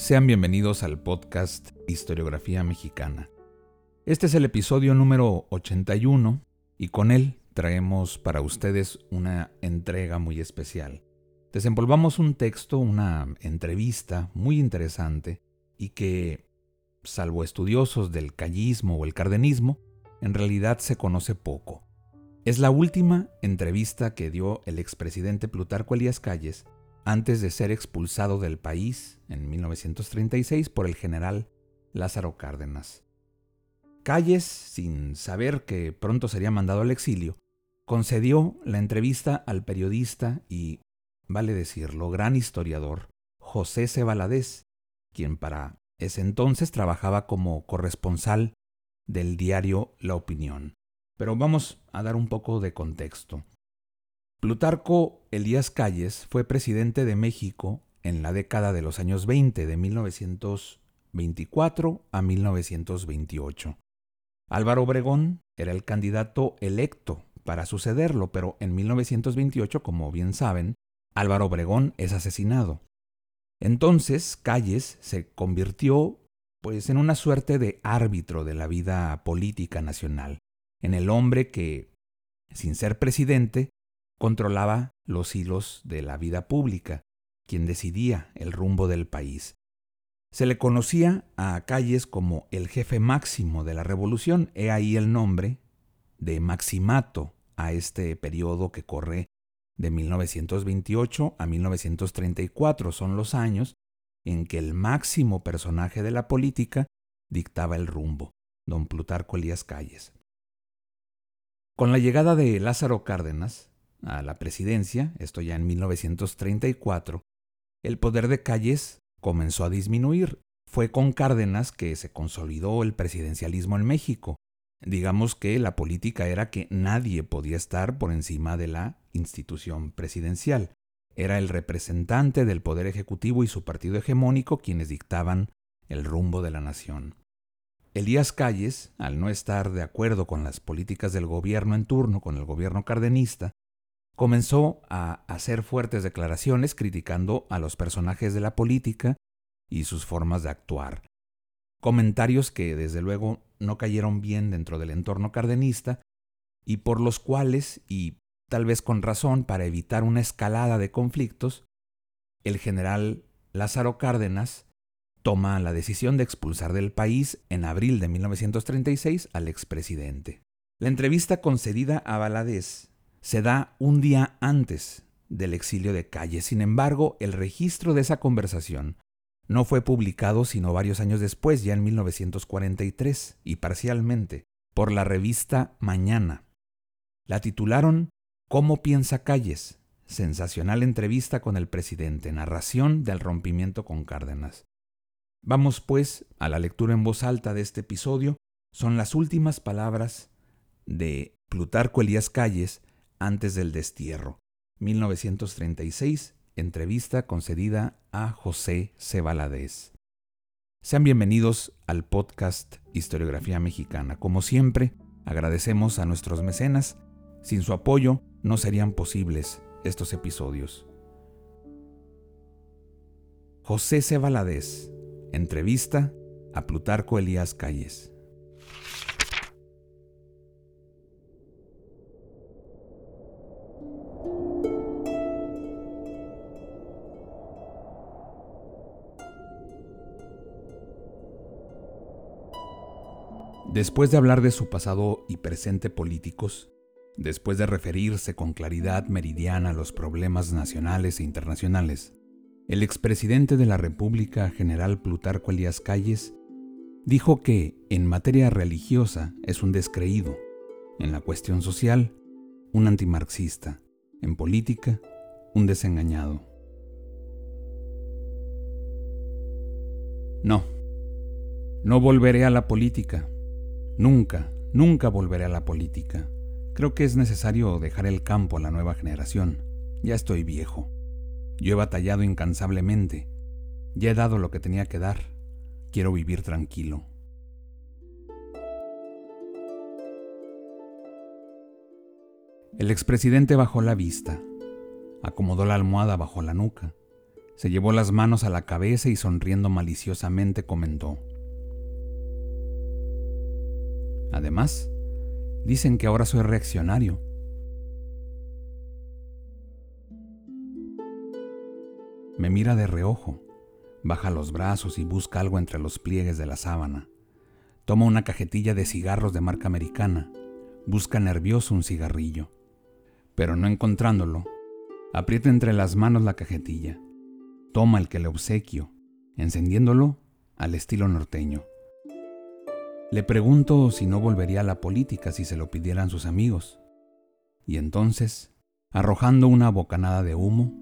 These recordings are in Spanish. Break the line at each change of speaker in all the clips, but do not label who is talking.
Sean bienvenidos al podcast Historiografía Mexicana. Este es el episodio número 81 y con él traemos para ustedes una entrega muy especial. Desenvolvamos un texto, una entrevista muy interesante y que, salvo estudiosos del callismo o el cardenismo, en realidad se conoce poco. Es la última entrevista que dio el expresidente Plutarco Elías Calles antes de ser expulsado del país en 1936 por el general Lázaro Cárdenas. Calles, sin saber que pronto sería mandado al exilio, concedió la entrevista al periodista y, vale decirlo, gran historiador José C. quien para ese entonces trabajaba como corresponsal del diario La Opinión. Pero vamos a dar un poco de contexto. Plutarco Elías Calles fue presidente de México en la década de los años 20, de 1924 a 1928. Álvaro Obregón era el candidato electo para sucederlo, pero en 1928, como bien saben, Álvaro Obregón es asesinado. Entonces, Calles se convirtió pues en una suerte de árbitro de la vida política nacional, en el hombre que, sin ser presidente, controlaba los hilos de la vida pública, quien decidía el rumbo del país. Se le conocía a Calles como el jefe máximo de la revolución, he ahí el nombre de Maximato a este periodo que corre de 1928 a 1934. Son los años en que el máximo personaje de la política dictaba el rumbo, don Plutarco Elías Calles. Con la llegada de Lázaro Cárdenas, a la presidencia, esto ya en 1934, el poder de Calles comenzó a disminuir. Fue con Cárdenas que se consolidó el presidencialismo en México. Digamos que la política era que nadie podía estar por encima de la institución presidencial. Era el representante del poder ejecutivo y su partido hegemónico quienes dictaban el rumbo de la nación. Elías Calles, al no estar de acuerdo con las políticas del gobierno en turno, con el gobierno cardenista, comenzó a hacer fuertes declaraciones criticando a los personajes de la política y sus formas de actuar. Comentarios que desde luego no cayeron bien dentro del entorno cardenista y por los cuales, y tal vez con razón para evitar una escalada de conflictos, el general Lázaro Cárdenas toma la decisión de expulsar del país en abril de 1936 al expresidente. La entrevista concedida a Valadez se da un día antes del exilio de Calle. Sin embargo, el registro de esa conversación no fue publicado sino varios años después, ya en 1943, y parcialmente, por la revista Mañana. La titularon ¿Cómo piensa Calles? Sensacional entrevista con el presidente, narración del rompimiento con Cárdenas. Vamos pues a la lectura en voz alta de este episodio. Son las últimas palabras de Plutarco Elías Calles antes del destierro. 1936, entrevista concedida a José C. Sean bienvenidos al podcast Historiografía Mexicana. Como siempre, agradecemos a nuestros mecenas. Sin su apoyo no serían posibles estos episodios. José C. entrevista a Plutarco Elías Calles. Después de hablar de su pasado y presente políticos, después de referirse con claridad meridiana a los problemas nacionales e internacionales, el expresidente de la República, general Plutarco Elías Calles, dijo que en materia religiosa es un descreído, en la cuestión social, un antimarxista, en política, un desengañado. No, no volveré a la política. Nunca, nunca volveré a la política. Creo que es necesario dejar el campo a la nueva generación. Ya estoy viejo. Yo he batallado incansablemente. Ya he dado lo que tenía que dar. Quiero vivir tranquilo. El expresidente bajó la vista, acomodó la almohada bajo la nuca, se llevó las manos a la cabeza y sonriendo maliciosamente comentó. Además, dicen que ahora soy reaccionario. Me mira de reojo, baja los brazos y busca algo entre los pliegues de la sábana. Toma una cajetilla de cigarros de marca americana, busca nervioso un cigarrillo pero no encontrándolo, aprieta entre las manos la cajetilla, toma el que le obsequio, encendiéndolo al estilo norteño. Le pregunto si no volvería a la política si se lo pidieran sus amigos. Y entonces, arrojando una bocanada de humo,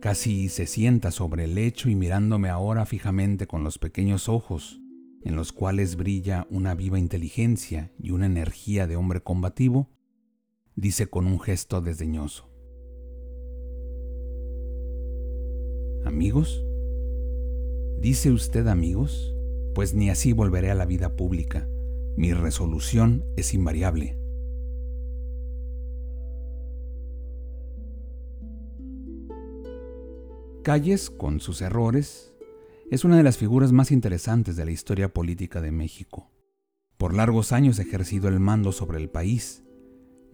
casi se sienta sobre el lecho y mirándome ahora fijamente con los pequeños ojos, en los cuales brilla una viva inteligencia y una energía de hombre combativo, dice con un gesto desdeñoso. ¿Amigos? ¿Dice usted amigos? Pues ni así volveré a la vida pública. Mi resolución es invariable. Calles, con sus errores, es una de las figuras más interesantes de la historia política de México. Por largos años ha ejercido el mando sobre el país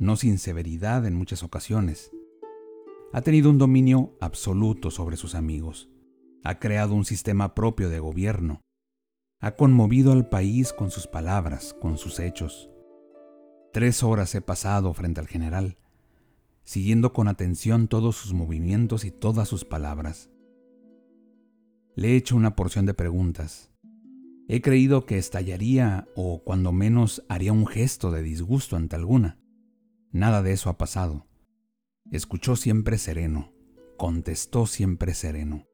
no sin severidad en muchas ocasiones. Ha tenido un dominio absoluto sobre sus amigos. Ha creado un sistema propio de gobierno. Ha conmovido al país con sus palabras, con sus hechos. Tres horas he pasado frente al general, siguiendo con atención todos sus movimientos y todas sus palabras. Le he hecho una porción de preguntas. He creído que estallaría o cuando menos haría un gesto de disgusto ante alguna. Nada de eso ha pasado. Escuchó siempre sereno, contestó siempre sereno.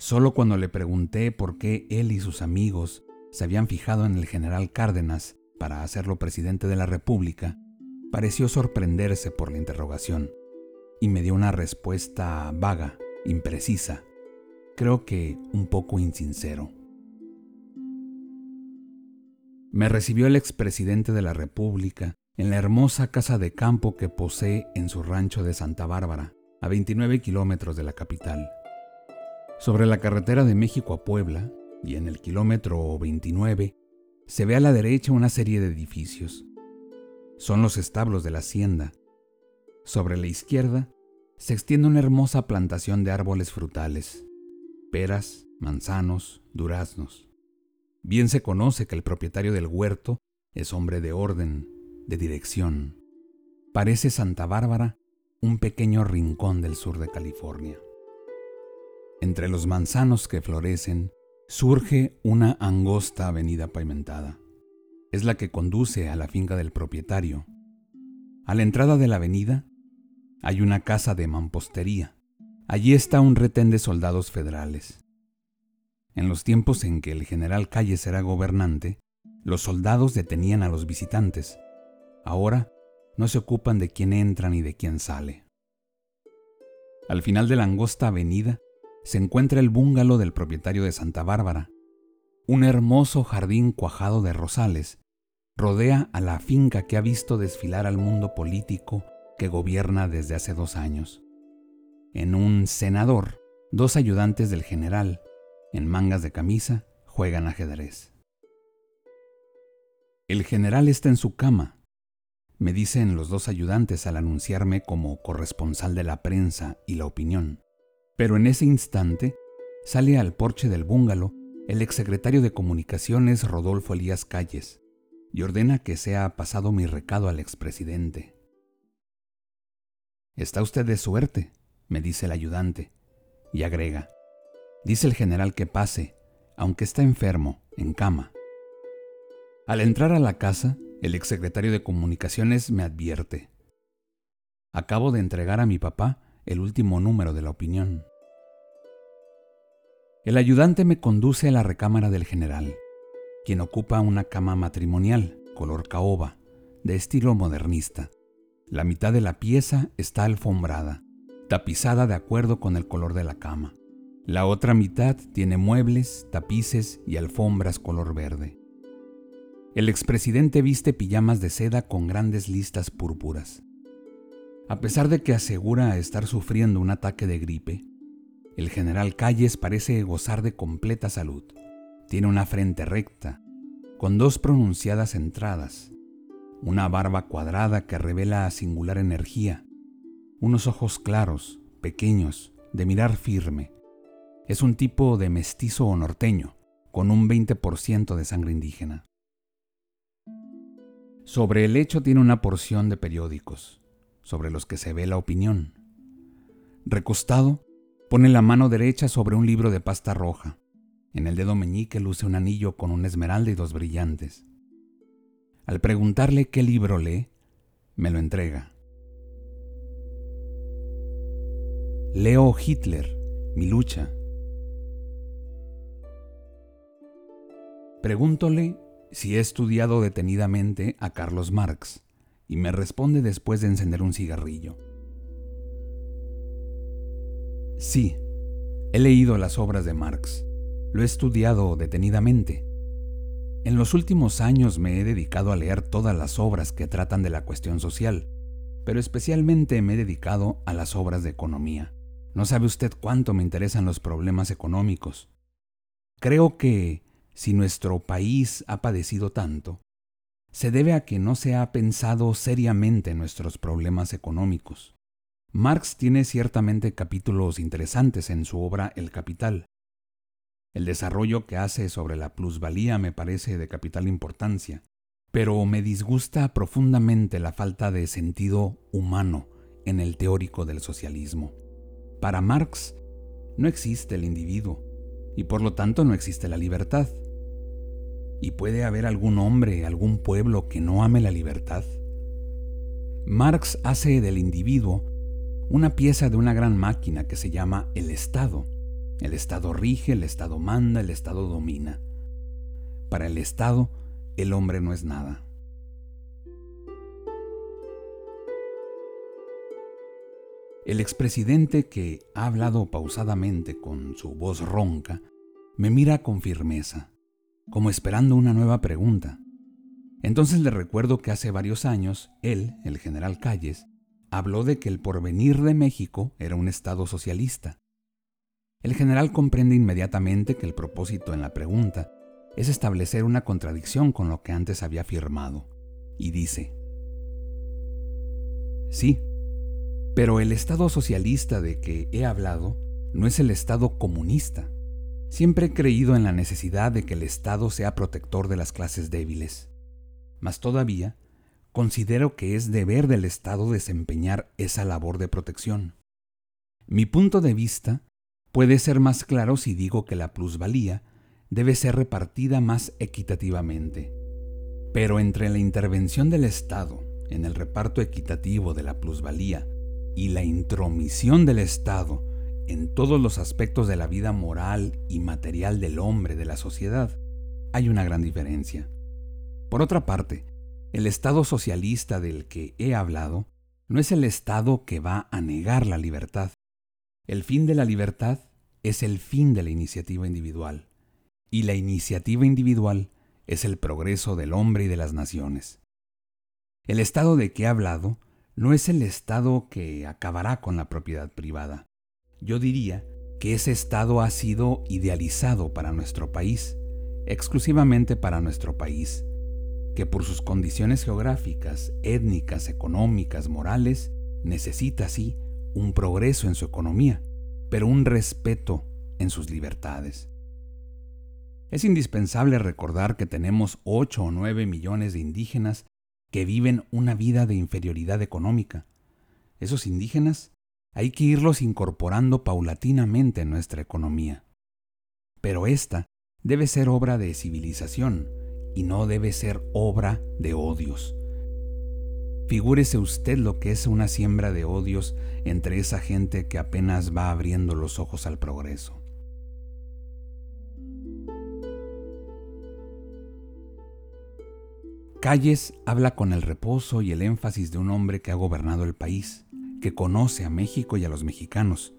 Solo cuando le pregunté por qué él y sus amigos se habían fijado en el general Cárdenas para hacerlo presidente de la República, pareció sorprenderse por la interrogación y me dio una respuesta vaga, imprecisa, creo que un poco insincero. Me recibió el expresidente de la República en la hermosa casa de campo que posee en su rancho de Santa Bárbara, a 29 kilómetros de la capital. Sobre la carretera de México a Puebla, y en el kilómetro 29, se ve a la derecha una serie de edificios. Son los establos de la hacienda. Sobre la izquierda se extiende una hermosa plantación de árboles frutales, peras, manzanos, duraznos. Bien se conoce que el propietario del huerto es hombre de orden, de dirección. Parece Santa Bárbara un pequeño rincón del sur de California. Entre los manzanos que florecen surge una angosta avenida pavimentada. Es la que conduce a la finca del propietario. A la entrada de la avenida hay una casa de mampostería. Allí está un retén de soldados federales. En los tiempos en que el general Calles era gobernante, los soldados detenían a los visitantes Ahora no se ocupan de quién entra ni de quién sale. Al final de la angosta avenida se encuentra el búngalo del propietario de Santa Bárbara. Un hermoso jardín cuajado de rosales rodea a la finca que ha visto desfilar al mundo político que gobierna desde hace dos años. En un senador, dos ayudantes del general, en mangas de camisa, juegan ajedrez. El general está en su cama, me dicen los dos ayudantes al anunciarme como corresponsal de la prensa y la opinión. Pero en ese instante sale al porche del búngalo el exsecretario de Comunicaciones Rodolfo Elías Calles y ordena que sea pasado mi recado al expresidente. Está usted de suerte, me dice el ayudante, y agrega, dice el general que pase, aunque está enfermo, en cama. Al entrar a la casa, el exsecretario de Comunicaciones me advierte. Acabo de entregar a mi papá el último número de la opinión. El ayudante me conduce a la recámara del general, quien ocupa una cama matrimonial, color caoba, de estilo modernista. La mitad de la pieza está alfombrada, tapizada de acuerdo con el color de la cama. La otra mitad tiene muebles, tapices y alfombras color verde. El expresidente viste pijamas de seda con grandes listas púrpuras. A pesar de que asegura estar sufriendo un ataque de gripe, el general Calles parece gozar de completa salud. Tiene una frente recta, con dos pronunciadas entradas, una barba cuadrada que revela singular energía, unos ojos claros, pequeños, de mirar firme, es un tipo de mestizo o norteño, con un 20% de sangre indígena. Sobre el lecho tiene una porción de periódicos, sobre los que se ve la opinión. Recostado, pone la mano derecha sobre un libro de pasta roja. En el dedo meñique luce un anillo con una esmeralda y dos brillantes. Al preguntarle qué libro lee, me lo entrega. Leo Hitler, mi lucha, Pregúntole si he estudiado detenidamente a Carlos Marx y me responde después de encender un cigarrillo. Sí, he leído las obras de Marx, lo he estudiado detenidamente. En los últimos años me he dedicado a leer todas las obras que tratan de la cuestión social, pero especialmente me he dedicado a las obras de economía. No sabe usted cuánto me interesan los problemas económicos. Creo que si nuestro país ha padecido tanto, se debe a que no se ha pensado seriamente en nuestros problemas económicos. Marx tiene ciertamente capítulos interesantes en su obra El Capital. El desarrollo que hace sobre la plusvalía me parece de capital importancia, pero me disgusta profundamente la falta de sentido humano en el teórico del socialismo. Para Marx, no existe el individuo, y por lo tanto no existe la libertad. ¿Y puede haber algún hombre, algún pueblo que no ame la libertad? Marx hace del individuo una pieza de una gran máquina que se llama el Estado. El Estado rige, el Estado manda, el Estado domina. Para el Estado, el hombre no es nada. El expresidente que ha hablado pausadamente con su voz ronca me mira con firmeza como esperando una nueva pregunta. Entonces le recuerdo que hace varios años él, el general Calles, habló de que el porvenir de México era un Estado socialista. El general comprende inmediatamente que el propósito en la pregunta es establecer una contradicción con lo que antes había afirmado, y dice, Sí, pero el Estado socialista de que he hablado no es el Estado comunista. Siempre he creído en la necesidad de que el Estado sea protector de las clases débiles. Mas todavía, considero que es deber del Estado desempeñar esa labor de protección. Mi punto de vista puede ser más claro si digo que la plusvalía debe ser repartida más equitativamente. Pero entre la intervención del Estado en el reparto equitativo de la plusvalía y la intromisión del Estado en todos los aspectos de la vida moral y material del hombre, de la sociedad, hay una gran diferencia. Por otra parte, el Estado socialista del que he hablado no es el Estado que va a negar la libertad. El fin de la libertad es el fin de la iniciativa individual, y la iniciativa individual es el progreso del hombre y de las naciones. El Estado de que he hablado no es el Estado que acabará con la propiedad privada, yo diría que ese estado ha sido idealizado para nuestro país, exclusivamente para nuestro país, que por sus condiciones geográficas, étnicas, económicas, morales, necesita sí un progreso en su economía, pero un respeto en sus libertades. Es indispensable recordar que tenemos 8 o 9 millones de indígenas que viven una vida de inferioridad económica. Esos indígenas hay que irlos incorporando paulatinamente en nuestra economía. Pero esta debe ser obra de civilización y no debe ser obra de odios. Figúrese usted lo que es una siembra de odios entre esa gente que apenas va abriendo los ojos al progreso. Calles habla con el reposo y el énfasis de un hombre que ha gobernado el país, que conoce a México y a los mexicanos,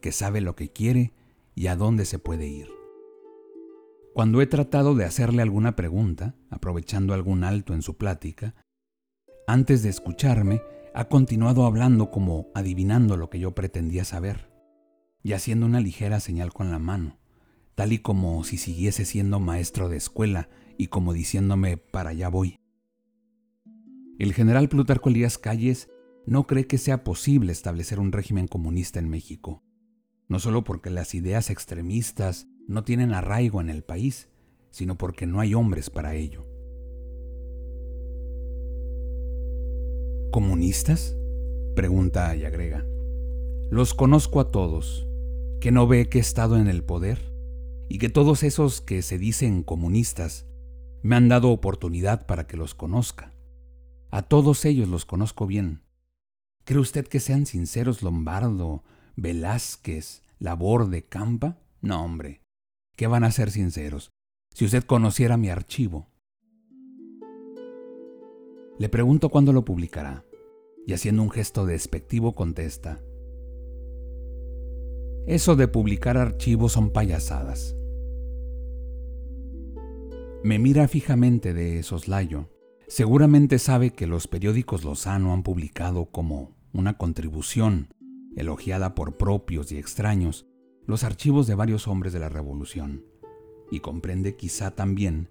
que sabe lo que quiere y a dónde se puede ir. Cuando he tratado de hacerle alguna pregunta, aprovechando algún alto en su plática, antes de escucharme, ha continuado hablando como adivinando lo que yo pretendía saber, y haciendo una ligera señal con la mano, tal y como si siguiese siendo maestro de escuela y como diciéndome para allá voy. El general Plutarco Elías Calles no cree que sea posible establecer un régimen comunista en México, no solo porque las ideas extremistas no tienen arraigo en el país, sino porque no hay hombres para ello. ¿Comunistas? Pregunta y agrega. Los conozco a todos, que no ve que he estado en el poder y que todos esos que se dicen comunistas me han dado oportunidad para que los conozca. A todos ellos los conozco bien. ¿Cree usted que sean sinceros Lombardo, Velázquez, Laborde, Campa? No, hombre. ¿Qué van a ser sinceros? Si usted conociera mi archivo, le pregunto cuándo lo publicará, y haciendo un gesto despectivo contesta, eso de publicar archivos son payasadas. Me mira fijamente de soslayo. Seguramente sabe que los periódicos Lozano han publicado como una contribución, elogiada por propios y extraños, los archivos de varios hombres de la Revolución, y comprende quizá también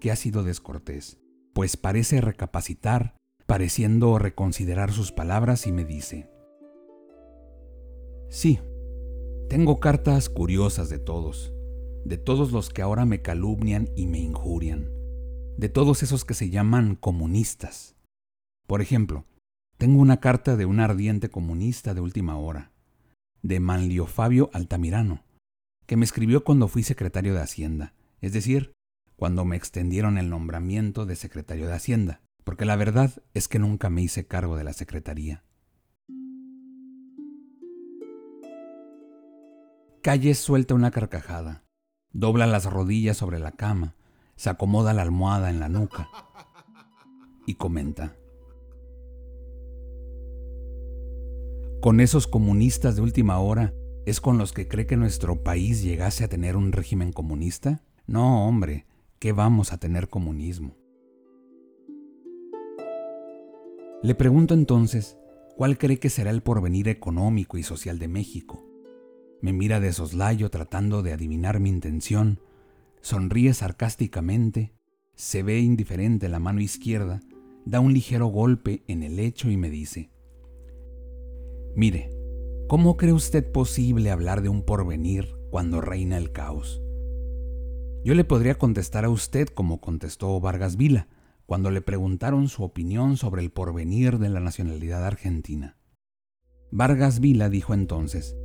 que ha sido descortés, pues parece recapacitar, pareciendo reconsiderar sus palabras y me dice, Sí, tengo cartas curiosas de todos, de todos los que ahora me calumnian y me injurian, de todos esos que se llaman comunistas. Por ejemplo, tengo una carta de un ardiente comunista de última hora, de Manlio Fabio Altamirano, que me escribió cuando fui secretario de Hacienda, es decir, cuando me extendieron el nombramiento de secretario de Hacienda, porque la verdad es que nunca me hice cargo de la secretaría. Calles suelta una carcajada, dobla las rodillas sobre la cama, se acomoda la almohada en la nuca y comenta. Con esos comunistas de última hora, ¿es con los que cree que nuestro país llegase a tener un régimen comunista? No, hombre, ¿Qué vamos a tener comunismo. Le pregunto entonces, ¿cuál cree que será el porvenir económico y social de México? Me mira de soslayo tratando de adivinar mi intención, sonríe sarcásticamente, se ve indiferente la mano izquierda, da un ligero golpe en el lecho y me dice, Mire, ¿cómo cree usted posible hablar de un porvenir cuando reina el caos? Yo le podría contestar a usted como contestó Vargas Vila cuando le preguntaron su opinión sobre el porvenir de la nacionalidad argentina. Vargas Vila dijo entonces,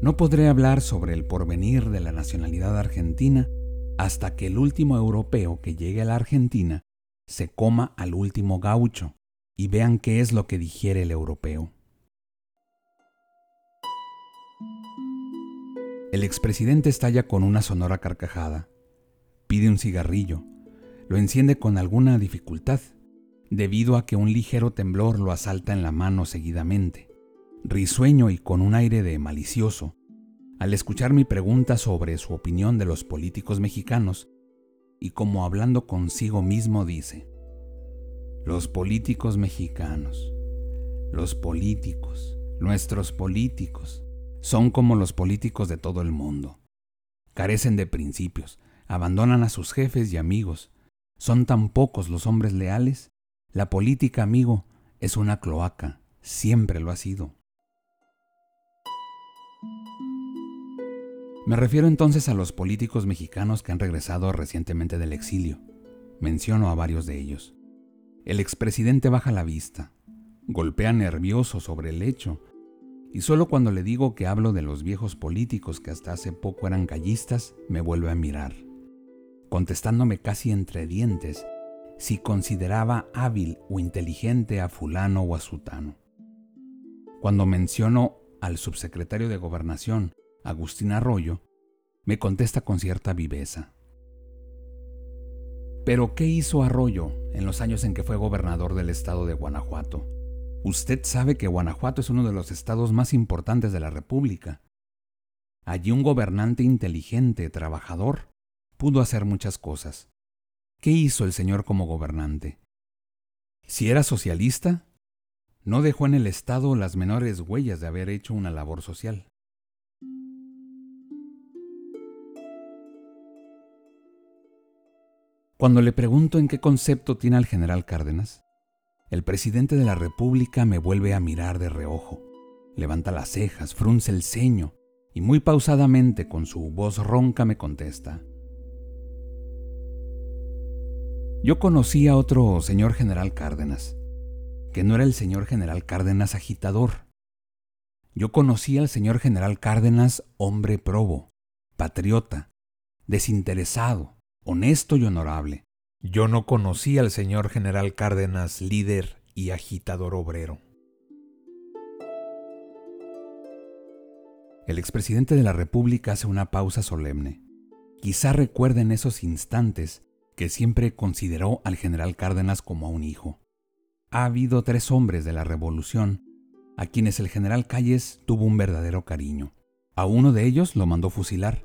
no podré hablar sobre el porvenir de la nacionalidad argentina hasta que el último europeo que llegue a la Argentina se coma al último gaucho y vean qué es lo que digiere el europeo. El expresidente estalla con una sonora carcajada. Pide un cigarrillo. Lo enciende con alguna dificultad, debido a que un ligero temblor lo asalta en la mano seguidamente. Risueño y con un aire de malicioso, al escuchar mi pregunta sobre su opinión de los políticos mexicanos, y como hablando consigo mismo dice, los políticos mexicanos, los políticos, nuestros políticos, son como los políticos de todo el mundo. Carecen de principios, abandonan a sus jefes y amigos. Son tan pocos los hombres leales. La política, amigo, es una cloaca, siempre lo ha sido. Me refiero entonces a los políticos mexicanos que han regresado recientemente del exilio. Menciono a varios de ellos. El expresidente baja la vista, golpea nervioso sobre el lecho y solo cuando le digo que hablo de los viejos políticos que hasta hace poco eran callistas, me vuelve a mirar, contestándome casi entre dientes si consideraba hábil o inteligente a fulano o a sutano. Cuando menciono al subsecretario de Gobernación, Agustín Arroyo, me contesta con cierta viveza. Pero, ¿qué hizo Arroyo en los años en que fue gobernador del estado de Guanajuato? Usted sabe que Guanajuato es uno de los estados más importantes de la República. Allí un gobernante inteligente, trabajador, pudo hacer muchas cosas. ¿Qué hizo el señor como gobernante? Si era socialista, no dejó en el Estado las menores huellas de haber hecho una labor social. Cuando le pregunto en qué concepto tiene al general Cárdenas, el presidente de la República me vuelve a mirar de reojo, levanta las cejas, frunce el ceño y muy pausadamente con su voz ronca me contesta. Yo conocí a otro señor general Cárdenas, que no era el señor general Cárdenas agitador. Yo conocí al señor general Cárdenas hombre probo, patriota, desinteresado, honesto y honorable. Yo no conocí al señor general Cárdenas líder y agitador obrero. El expresidente de la República hace una pausa solemne. Quizá recuerden esos instantes que siempre consideró al general Cárdenas como a un hijo ha habido tres hombres de la Revolución a quienes el general Calles tuvo un verdadero cariño. A uno de ellos lo mandó fusilar,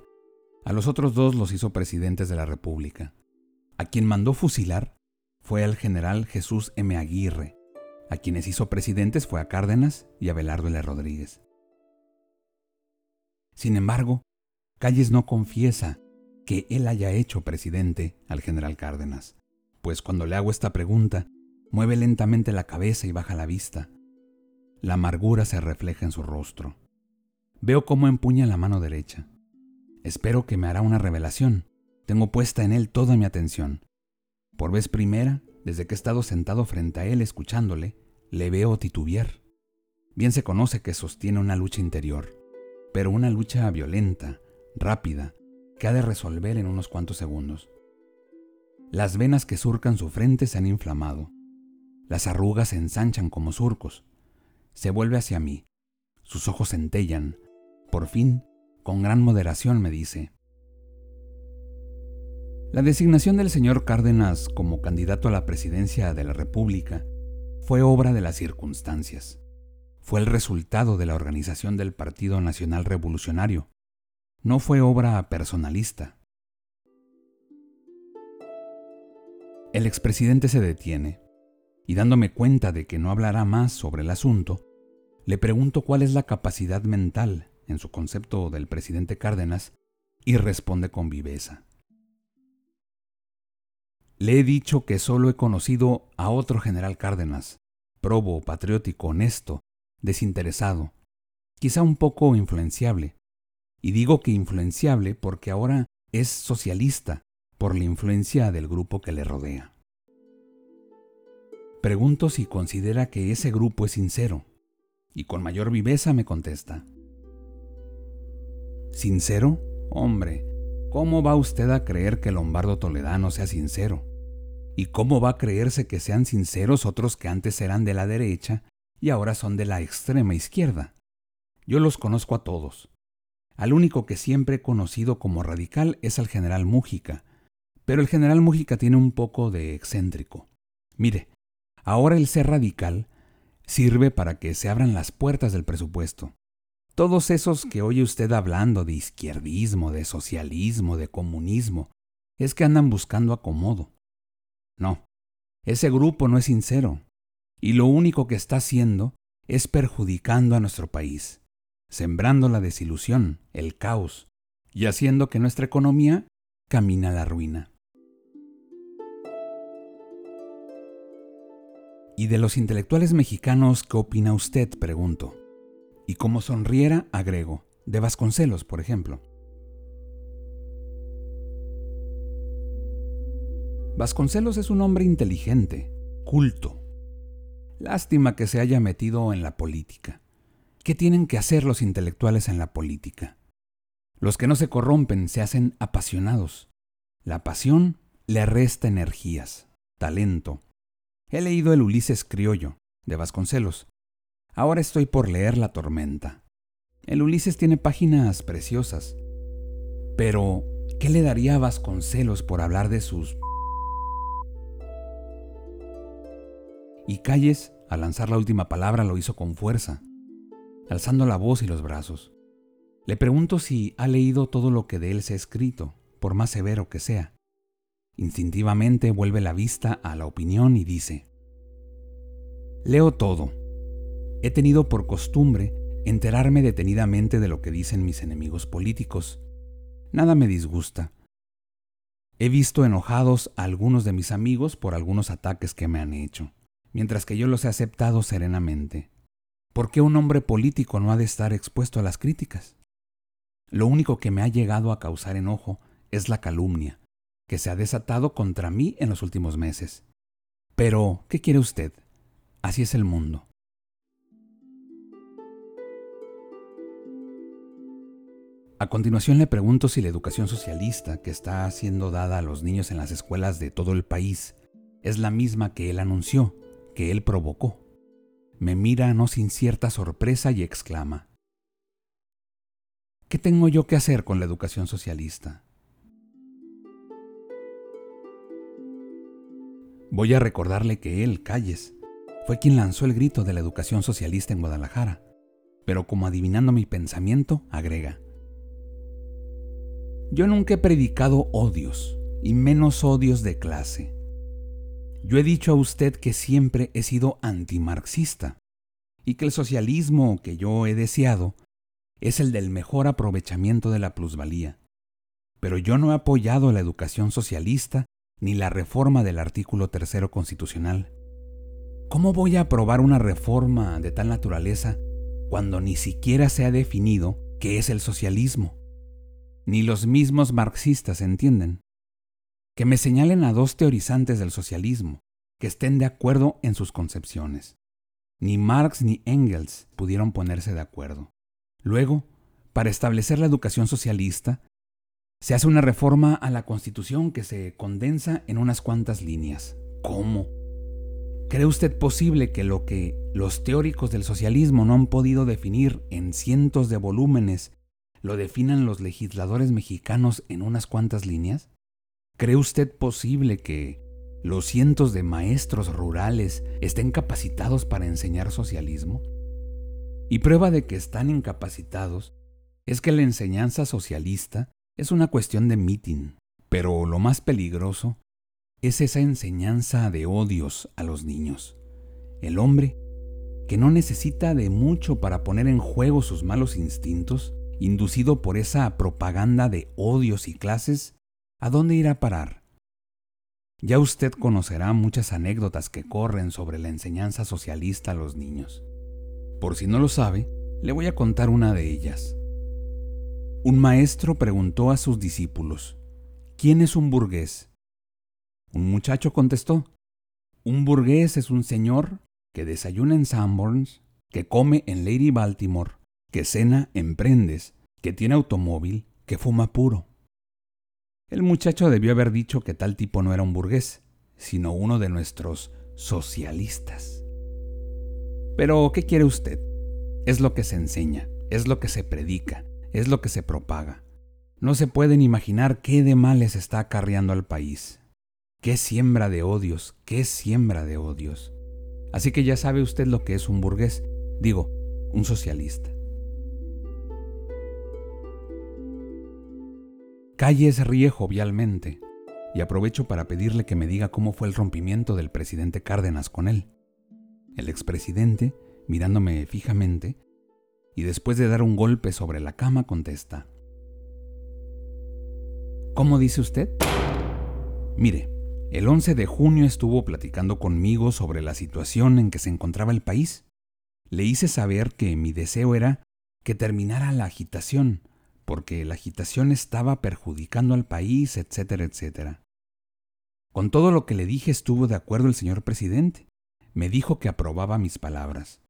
a los otros dos los hizo presidentes de la República. A quien mandó fusilar fue al general Jesús M. Aguirre, a quienes hizo presidentes fue a Cárdenas y a Belardo L. Rodríguez. Sin embargo, Calles no confiesa que él haya hecho presidente al general Cárdenas, pues cuando le hago esta pregunta, Mueve lentamente la cabeza y baja la vista. La amargura se refleja en su rostro. Veo cómo empuña la mano derecha. Espero que me hará una revelación. Tengo puesta en él toda mi atención. Por vez primera, desde que he estado sentado frente a él escuchándole, le veo titubear. Bien se conoce que sostiene una lucha interior, pero una lucha violenta, rápida, que ha de resolver en unos cuantos segundos. Las venas que surcan su frente se han inflamado. Las arrugas se ensanchan como surcos. Se vuelve hacia mí. Sus ojos centellan. Por fin, con gran moderación me dice. La designación del señor Cárdenas como candidato a la presidencia de la República fue obra de las circunstancias. Fue el resultado de la organización del Partido Nacional Revolucionario. No fue obra personalista. El expresidente se detiene y dándome cuenta de que no hablará más sobre el asunto, le pregunto cuál es la capacidad mental, en su concepto del presidente Cárdenas, y responde con viveza. Le he dicho que solo he conocido a otro general Cárdenas, probo, patriótico, honesto, desinteresado, quizá un poco influenciable. Y digo que influenciable porque ahora es socialista por la influencia del grupo que le rodea. Pregunto si considera que ese grupo es sincero, y con mayor viveza me contesta. ¿Sincero? Hombre, ¿cómo va usted a creer que Lombardo Toledano sea sincero? ¿Y cómo va a creerse que sean sinceros otros que antes eran de la derecha y ahora son de la extrema izquierda? Yo los conozco a todos. Al único que siempre he conocido como radical es al general Mújica, pero el general Mújica tiene un poco de excéntrico. Mire, Ahora el ser radical sirve para que se abran las puertas del presupuesto. Todos esos que oye usted hablando de izquierdismo, de socialismo, de comunismo, es que andan buscando acomodo. No, ese grupo no es sincero, y lo único que está haciendo es perjudicando a nuestro país, sembrando la desilusión, el caos, y haciendo que nuestra economía camine a la ruina. ¿Y de los intelectuales mexicanos qué opina usted? pregunto. Y como sonriera, agrego, de Vasconcelos, por ejemplo. Vasconcelos es un hombre inteligente, culto. Lástima que se haya metido en la política. ¿Qué tienen que hacer los intelectuales en la política? Los que no se corrompen se hacen apasionados. La pasión le resta energías, talento. He leído el Ulises Criollo, de Vasconcelos. Ahora estoy por leer La Tormenta. El Ulises tiene páginas preciosas. Pero, ¿qué le daría a Vasconcelos por hablar de sus... Y Calles, al lanzar la última palabra, lo hizo con fuerza, alzando la voz y los brazos. Le pregunto si ha leído todo lo que de él se ha escrito, por más severo que sea. Instintivamente vuelve la vista a la opinión y dice, Leo todo. He tenido por costumbre enterarme detenidamente de lo que dicen mis enemigos políticos. Nada me disgusta. He visto enojados a algunos de mis amigos por algunos ataques que me han hecho, mientras que yo los he aceptado serenamente. ¿Por qué un hombre político no ha de estar expuesto a las críticas? Lo único que me ha llegado a causar enojo es la calumnia, que se ha desatado contra mí en los últimos meses. Pero, ¿qué quiere usted? Así es el mundo. A continuación le pregunto si la educación socialista que está siendo dada a los niños en las escuelas de todo el país es la misma que él anunció, que él provocó. Me mira no sin cierta sorpresa y exclama, ¿Qué tengo yo que hacer con la educación socialista? Voy a recordarle que él, Calles, fue quien lanzó el grito de la educación socialista en Guadalajara, pero como adivinando mi pensamiento, agrega, Yo nunca he predicado odios, y menos odios de clase. Yo he dicho a usted que siempre he sido antimarxista, y que el socialismo que yo he deseado es el del mejor aprovechamiento de la plusvalía. Pero yo no he apoyado la educación socialista ni la reforma del artículo tercero constitucional. ¿Cómo voy a aprobar una reforma de tal naturaleza cuando ni siquiera se ha definido qué es el socialismo? Ni los mismos marxistas entienden. Que me señalen a dos teorizantes del socialismo, que estén de acuerdo en sus concepciones. Ni Marx ni Engels pudieron ponerse de acuerdo. Luego, para establecer la educación socialista, se hace una reforma a la Constitución que se condensa en unas cuantas líneas. ¿Cómo? ¿Cree usted posible que lo que los teóricos del socialismo no han podido definir en cientos de volúmenes lo definan los legisladores mexicanos en unas cuantas líneas? ¿Cree usted posible que los cientos de maestros rurales estén capacitados para enseñar socialismo? Y prueba de que están incapacitados es que la enseñanza socialista es una cuestión de mitin, pero lo más peligroso es esa enseñanza de odios a los niños. El hombre, que no necesita de mucho para poner en juego sus malos instintos, inducido por esa propaganda de odios y clases, ¿a dónde irá a parar? Ya usted conocerá muchas anécdotas que corren sobre la enseñanza socialista a los niños. Por si no lo sabe, le voy a contar una de ellas. Un maestro preguntó a sus discípulos, ¿quién es un burgués? Un muchacho contestó, un burgués es un señor que desayuna en Sanborns, que come en Lady Baltimore, que cena en Prendes, que tiene automóvil, que fuma puro. El muchacho debió haber dicho que tal tipo no era un burgués, sino uno de nuestros socialistas. Pero, ¿qué quiere usted? Es lo que se enseña, es lo que se predica, es lo que se propaga. No se pueden imaginar qué de males está acarreando al país. Qué siembra de odios, qué siembra de odios. Así que ya sabe usted lo que es un burgués, digo, un socialista. Calles ríe jovialmente, y aprovecho para pedirle que me diga cómo fue el rompimiento del presidente Cárdenas con él. El expresidente, mirándome fijamente, y después de dar un golpe sobre la cama, contesta. ¿Cómo dice usted? Mire, el 11 de junio estuvo platicando conmigo sobre la situación en que se encontraba el país. Le hice saber que mi deseo era que terminara la agitación, porque la agitación estaba perjudicando al país, etcétera, etcétera. Con todo lo que le dije estuvo de acuerdo el señor presidente me dijo que aprobaba mis palabras.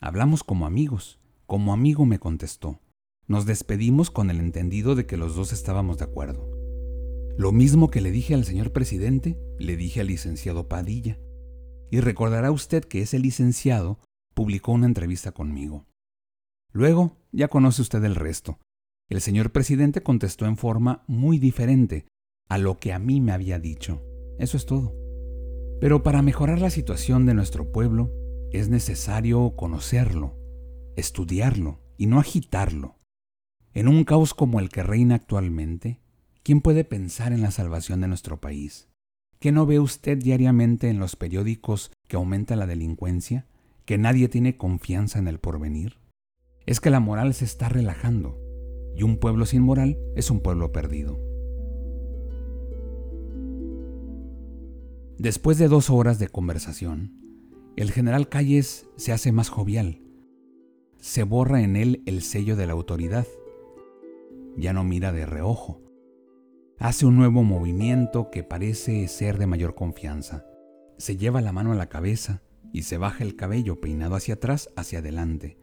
Hablamos como amigos. Como amigo me contestó. Nos despedimos con el entendido de que los dos estábamos de acuerdo. Lo mismo que le dije al señor presidente, le dije al licenciado Padilla. Y recordará usted que ese licenciado publicó una entrevista conmigo. Luego, ya conoce usted el resto. El señor presidente contestó en forma muy diferente a lo que a mí me había dicho. Eso es todo. Pero para mejorar la situación de nuestro pueblo es necesario conocerlo, estudiarlo y no agitarlo. En un caos como el que reina actualmente, ¿quién puede pensar en la salvación de nuestro país? ¿Qué no ve usted diariamente en los periódicos que aumenta la delincuencia? ¿Que nadie tiene confianza en el porvenir? Es que la moral se está relajando, y un pueblo sin moral es un pueblo perdido. Después de dos horas de conversación, el general Calles se hace más jovial. Se borra en él el sello de la autoridad. Ya no mira de reojo. Hace un nuevo movimiento que parece ser de mayor confianza. Se lleva la mano a la cabeza y se baja el cabello peinado hacia atrás, hacia adelante,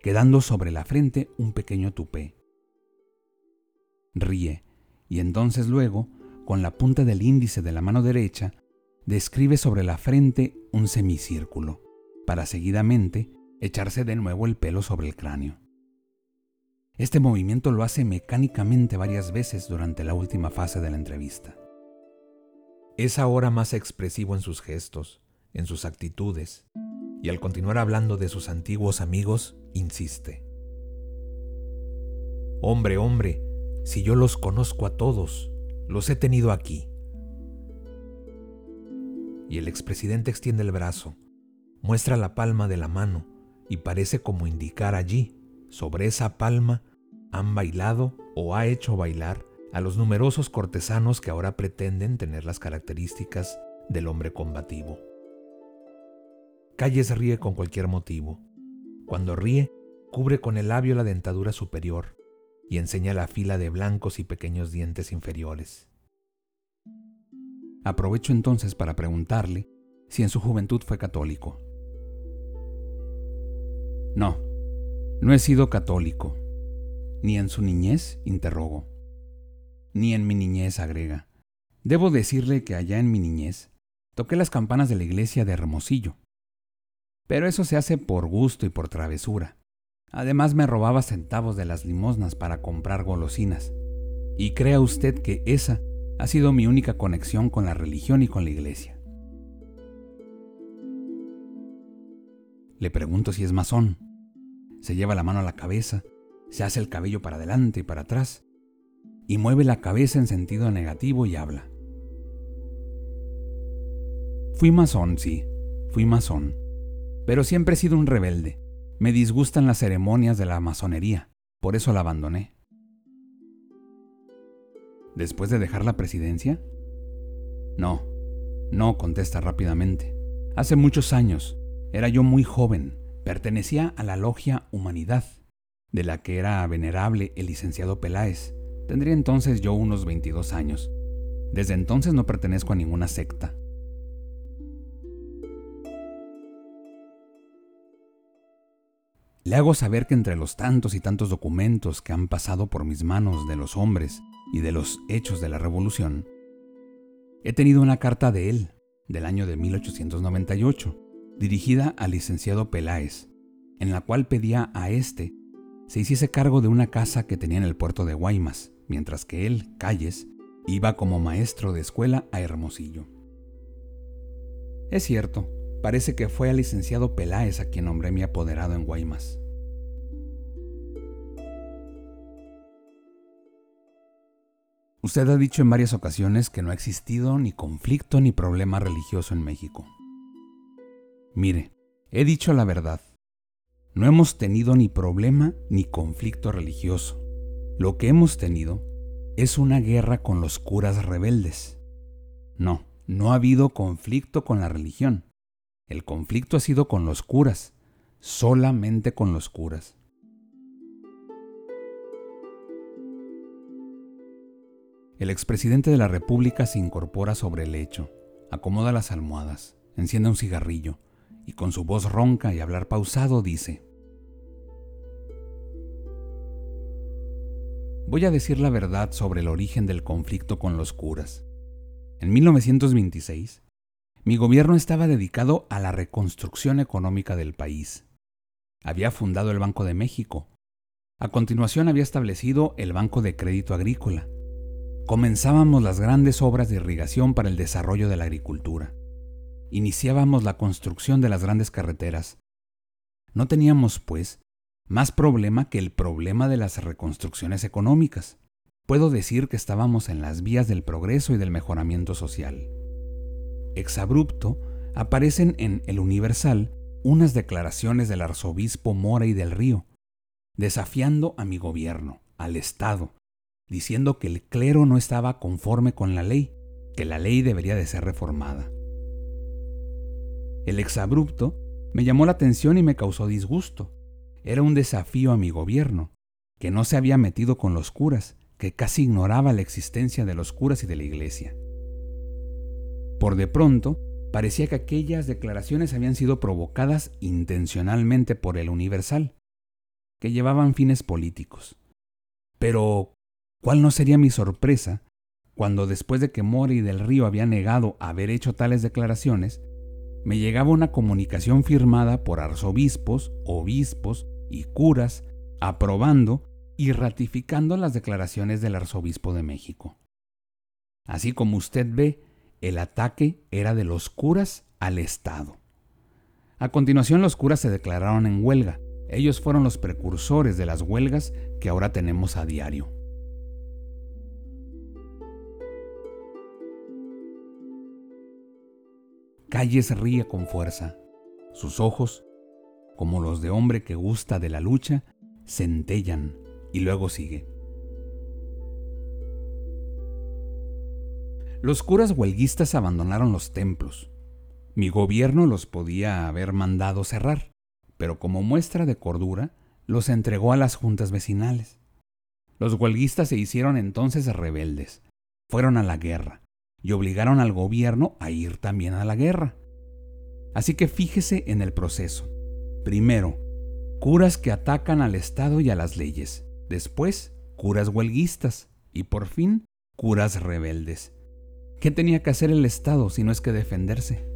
quedando sobre la frente un pequeño tupé. Ríe, y entonces luego, con la punta del índice de la mano derecha, describe sobre la frente un semicírculo, para seguidamente echarse de nuevo el pelo sobre el cráneo. Este movimiento lo hace mecánicamente varias veces durante la última fase de la entrevista. Es ahora más expresivo en sus gestos, en sus actitudes, y al continuar hablando de sus antiguos amigos, insiste. Hombre, hombre, si yo los conozco a todos, los he tenido aquí, y el expresidente extiende el brazo, muestra la palma de la mano y parece como indicar allí, sobre esa palma, han bailado o ha hecho bailar a los numerosos cortesanos que ahora pretenden tener las características del hombre combativo. Calles ríe con cualquier motivo. Cuando ríe, cubre con el labio la dentadura superior y enseña la fila de blancos y pequeños dientes inferiores. Aprovecho entonces para preguntarle si en su juventud fue católico. No, no he sido católico. Ni en su niñez, interrogo. Ni en mi niñez, agrega. Debo decirle que allá en mi niñez toqué las campanas de la iglesia de Hermosillo. Pero eso se hace por gusto y por travesura. Además me robaba centavos de las limosnas para comprar golosinas. Y crea usted que esa ha sido mi única conexión con la religión y con la iglesia. Le pregunto si es masón. Se lleva la mano a la cabeza, se hace el cabello para adelante y para atrás, y mueve la cabeza en sentido negativo y habla. Fui masón, sí, fui masón, pero siempre he sido un rebelde. Me disgustan las ceremonias de la masonería, por eso la abandoné después de dejar la presidencia? No, no, contesta rápidamente. Hace muchos años, era yo muy joven, pertenecía a la logia Humanidad, de la que era venerable el licenciado Peláez. Tendría entonces yo unos 22 años. Desde entonces no pertenezco a ninguna secta. Le hago saber que entre los tantos y tantos documentos que han pasado por mis manos de los hombres y de los hechos de la Revolución, he tenido una carta de él, del año de 1898, dirigida al licenciado Peláez, en la cual pedía a éste se hiciese cargo de una casa que tenía en el puerto de Guaymas, mientras que él, Calles, iba como maestro de escuela a Hermosillo. Es cierto, parece que fue al licenciado Peláez a quien nombré mi apoderado en Guaymas. Usted ha dicho en varias ocasiones que no ha existido ni conflicto ni problema religioso en México. Mire, he dicho la verdad. No hemos tenido ni problema ni conflicto religioso. Lo que hemos tenido es una guerra con los curas rebeldes. No, no ha habido conflicto con la religión. El conflicto ha sido con los curas, solamente con los curas. El expresidente de la República se incorpora sobre el lecho, acomoda las almohadas, enciende un cigarrillo y con su voz ronca y hablar pausado dice, voy a decir la verdad sobre el origen del conflicto con los curas. En 1926, mi gobierno estaba dedicado a la reconstrucción económica del país. Había fundado el Banco de México. A continuación había establecido el Banco de Crédito Agrícola. Comenzábamos las grandes obras de irrigación para el desarrollo de la agricultura. Iniciábamos la construcción de las grandes carreteras. No teníamos, pues, más problema que el problema de las reconstrucciones económicas. Puedo decir que estábamos en las vías del progreso y del mejoramiento social. Exabrupto aparecen en El Universal unas declaraciones del arzobispo Mora y del Río, desafiando a mi gobierno, al Estado, diciendo que el clero no estaba conforme con la ley, que la ley debería de ser reformada. El exabrupto me llamó la atención y me causó disgusto, era un desafío a mi gobierno, que no se había metido con los curas, que casi ignoraba la existencia de los curas y de la iglesia. Por de pronto, parecía que aquellas declaraciones habían sido provocadas intencionalmente por el Universal, que llevaban fines políticos. Pero, ¿cuál no sería mi sorpresa cuando después de que Mori del Río había negado haber hecho tales declaraciones, me llegaba una comunicación firmada por arzobispos, obispos y curas aprobando y ratificando las declaraciones del arzobispo de México. Así como usted ve, el ataque era de los curas al Estado. A continuación los curas se declararon en huelga. Ellos fueron los precursores de las huelgas que ahora tenemos a diario. Calles ríe con fuerza. Sus ojos como los de hombre que gusta de la lucha, centellan y luego sigue. Los curas huelguistas abandonaron los templos. Mi gobierno los podía haber mandado cerrar, pero como muestra de cordura, los entregó a las juntas vecinales. Los huelguistas se hicieron entonces rebeldes, fueron a la guerra y obligaron al gobierno a ir también a la guerra. Así que fíjese en el proceso. Primero, curas que atacan al Estado y a las leyes. Después, curas huelguistas. Y por fin, curas rebeldes. ¿Qué tenía que hacer el Estado si no es que defenderse?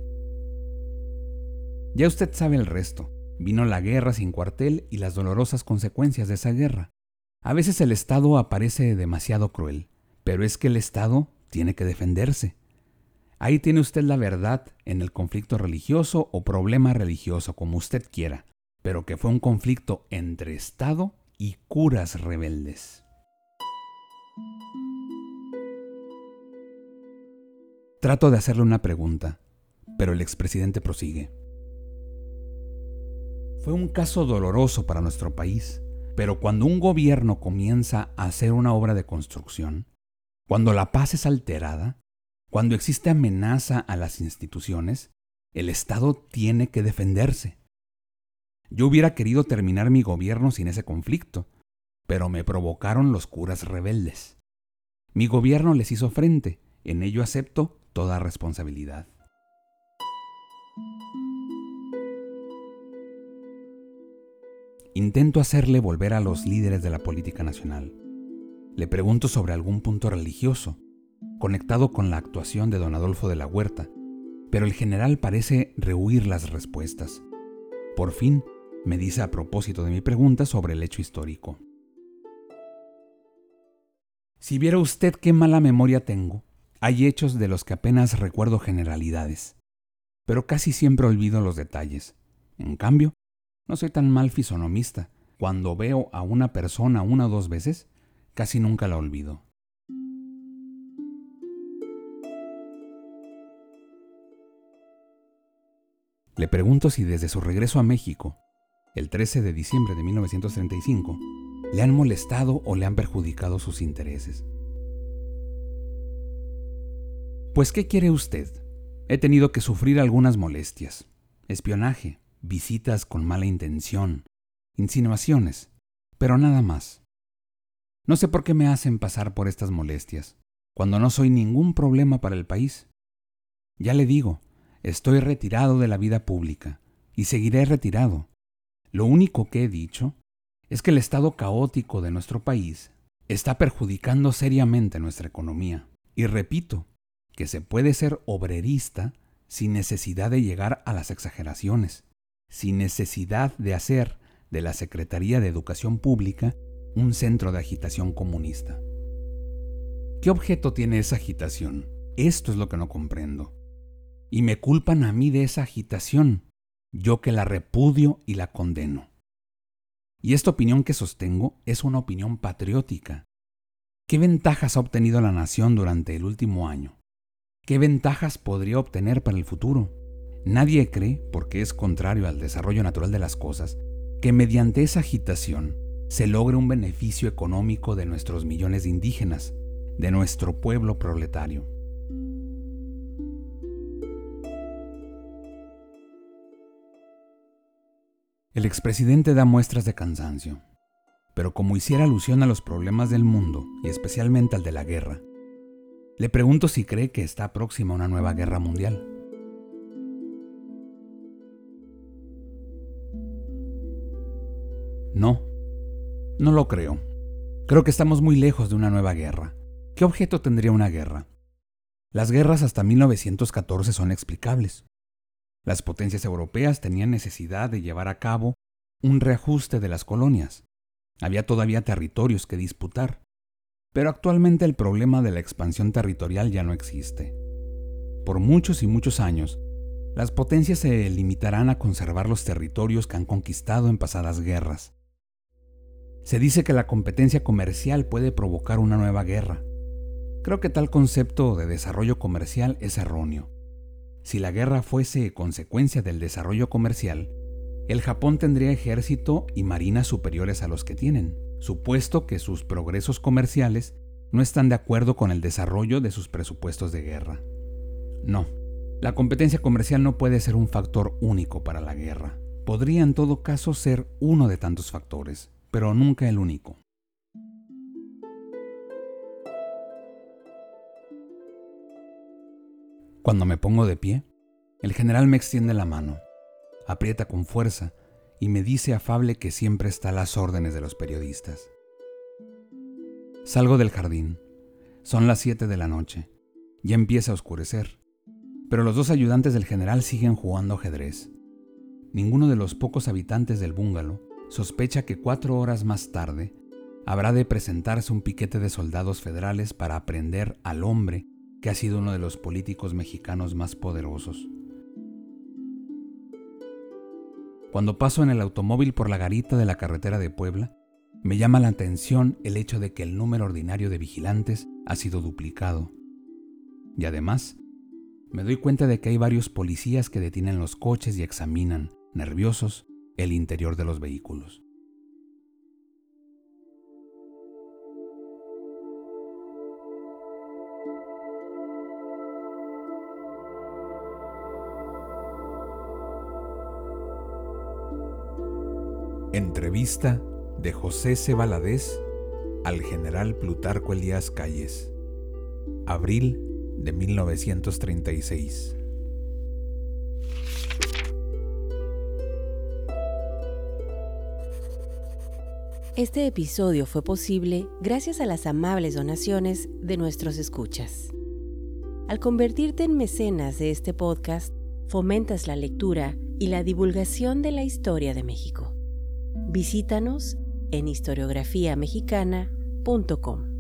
Ya usted sabe el resto. Vino la guerra sin cuartel y las dolorosas consecuencias de esa guerra. A veces el Estado aparece demasiado cruel, pero es que el Estado tiene que defenderse. Ahí tiene usted la verdad en el conflicto religioso o problema religioso, como usted quiera, pero que fue un conflicto entre Estado y curas rebeldes. Trato de hacerle una pregunta, pero el expresidente prosigue. Fue un caso doloroso para nuestro país, pero cuando un gobierno comienza a hacer una obra de construcción, cuando la paz es alterada, cuando existe amenaza a las instituciones, el Estado tiene que defenderse. Yo hubiera querido terminar mi gobierno sin ese conflicto, pero me provocaron los curas rebeldes. Mi gobierno les hizo frente, en ello acepto toda responsabilidad. Intento hacerle volver a los líderes de la política nacional. Le pregunto sobre algún punto religioso, conectado con la actuación de don Adolfo de la Huerta, pero el general parece rehuir las respuestas. Por fin, me dice a propósito de mi pregunta sobre el hecho histórico. Si viera usted qué mala memoria tengo, hay hechos de los que apenas recuerdo generalidades, pero casi siempre olvido los detalles. En cambio, no soy tan mal fisonomista. Cuando veo a una persona una o dos veces, casi nunca la olvido. Le pregunto si desde su regreso a México, el 13 de diciembre de 1935, le han molestado o le han perjudicado sus intereses. Pues, ¿qué quiere usted? He tenido que sufrir algunas molestias, espionaje, visitas con mala intención, insinuaciones, pero nada más. No sé por qué me hacen pasar por estas molestias, cuando no soy ningún problema para el país. Ya le digo, Estoy retirado de la vida pública y seguiré retirado. Lo único que he dicho es que el estado caótico de nuestro país está perjudicando seriamente nuestra economía. Y repito, que se puede ser obrerista sin necesidad de llegar a las exageraciones, sin necesidad de hacer de la Secretaría de Educación Pública un centro de agitación comunista. ¿Qué objeto tiene esa agitación? Esto es lo que no comprendo. Y me culpan a mí de esa agitación, yo que la repudio y la condeno. Y esta opinión que sostengo es una opinión patriótica. ¿Qué ventajas ha obtenido la nación durante el último año? ¿Qué ventajas podría obtener para el futuro? Nadie cree, porque es contrario al desarrollo natural de las cosas, que mediante esa agitación se logre un beneficio económico de nuestros millones de indígenas, de nuestro pueblo proletario. El expresidente da muestras de cansancio, pero como hiciera alusión a los problemas del mundo y especialmente al de la guerra, le pregunto si cree que está próxima una nueva guerra mundial. No, no lo creo. Creo que estamos muy lejos de una nueva guerra. ¿Qué objeto tendría una guerra? Las guerras hasta 1914 son explicables. Las potencias europeas tenían necesidad de llevar a cabo un reajuste de las colonias. Había todavía territorios que disputar. Pero actualmente el problema de la expansión territorial ya no existe. Por muchos y muchos años, las potencias se limitarán a conservar los territorios que han conquistado en pasadas guerras. Se dice que la competencia comercial puede provocar una nueva guerra. Creo que tal concepto de desarrollo comercial es erróneo. Si la guerra fuese consecuencia del desarrollo comercial, el Japón tendría ejército y marinas superiores a los que tienen, supuesto que sus progresos comerciales no están de acuerdo con el desarrollo de sus presupuestos de guerra. No, la competencia comercial no puede ser un factor único para la guerra. Podría en todo caso ser uno de tantos factores, pero nunca el único. Cuando me pongo de pie, el general me extiende la mano, aprieta con fuerza y me dice afable que siempre está a las órdenes de los periodistas. Salgo del jardín. Son las siete de la noche. Ya empieza a oscurecer. Pero los dos ayudantes del general siguen jugando ajedrez. Ninguno de los pocos habitantes del búngalo sospecha que cuatro horas más tarde habrá de presentarse un piquete de soldados federales para aprender al hombre que ha sido uno de los políticos mexicanos más poderosos. Cuando paso en el automóvil por la garita de la carretera de Puebla, me llama la atención el hecho de que el número ordinario de vigilantes ha sido duplicado. Y además, me doy cuenta de que hay varios policías que detienen los coches y examinan, nerviosos, el interior de los vehículos. Entrevista de José C. al general Plutarco Elías Calles. Abril de 1936.
Este episodio fue posible gracias a las amables donaciones de nuestros escuchas. Al convertirte en mecenas de este podcast, fomentas la lectura y la divulgación de la historia de México. Visítanos en historiografiamexicana.com.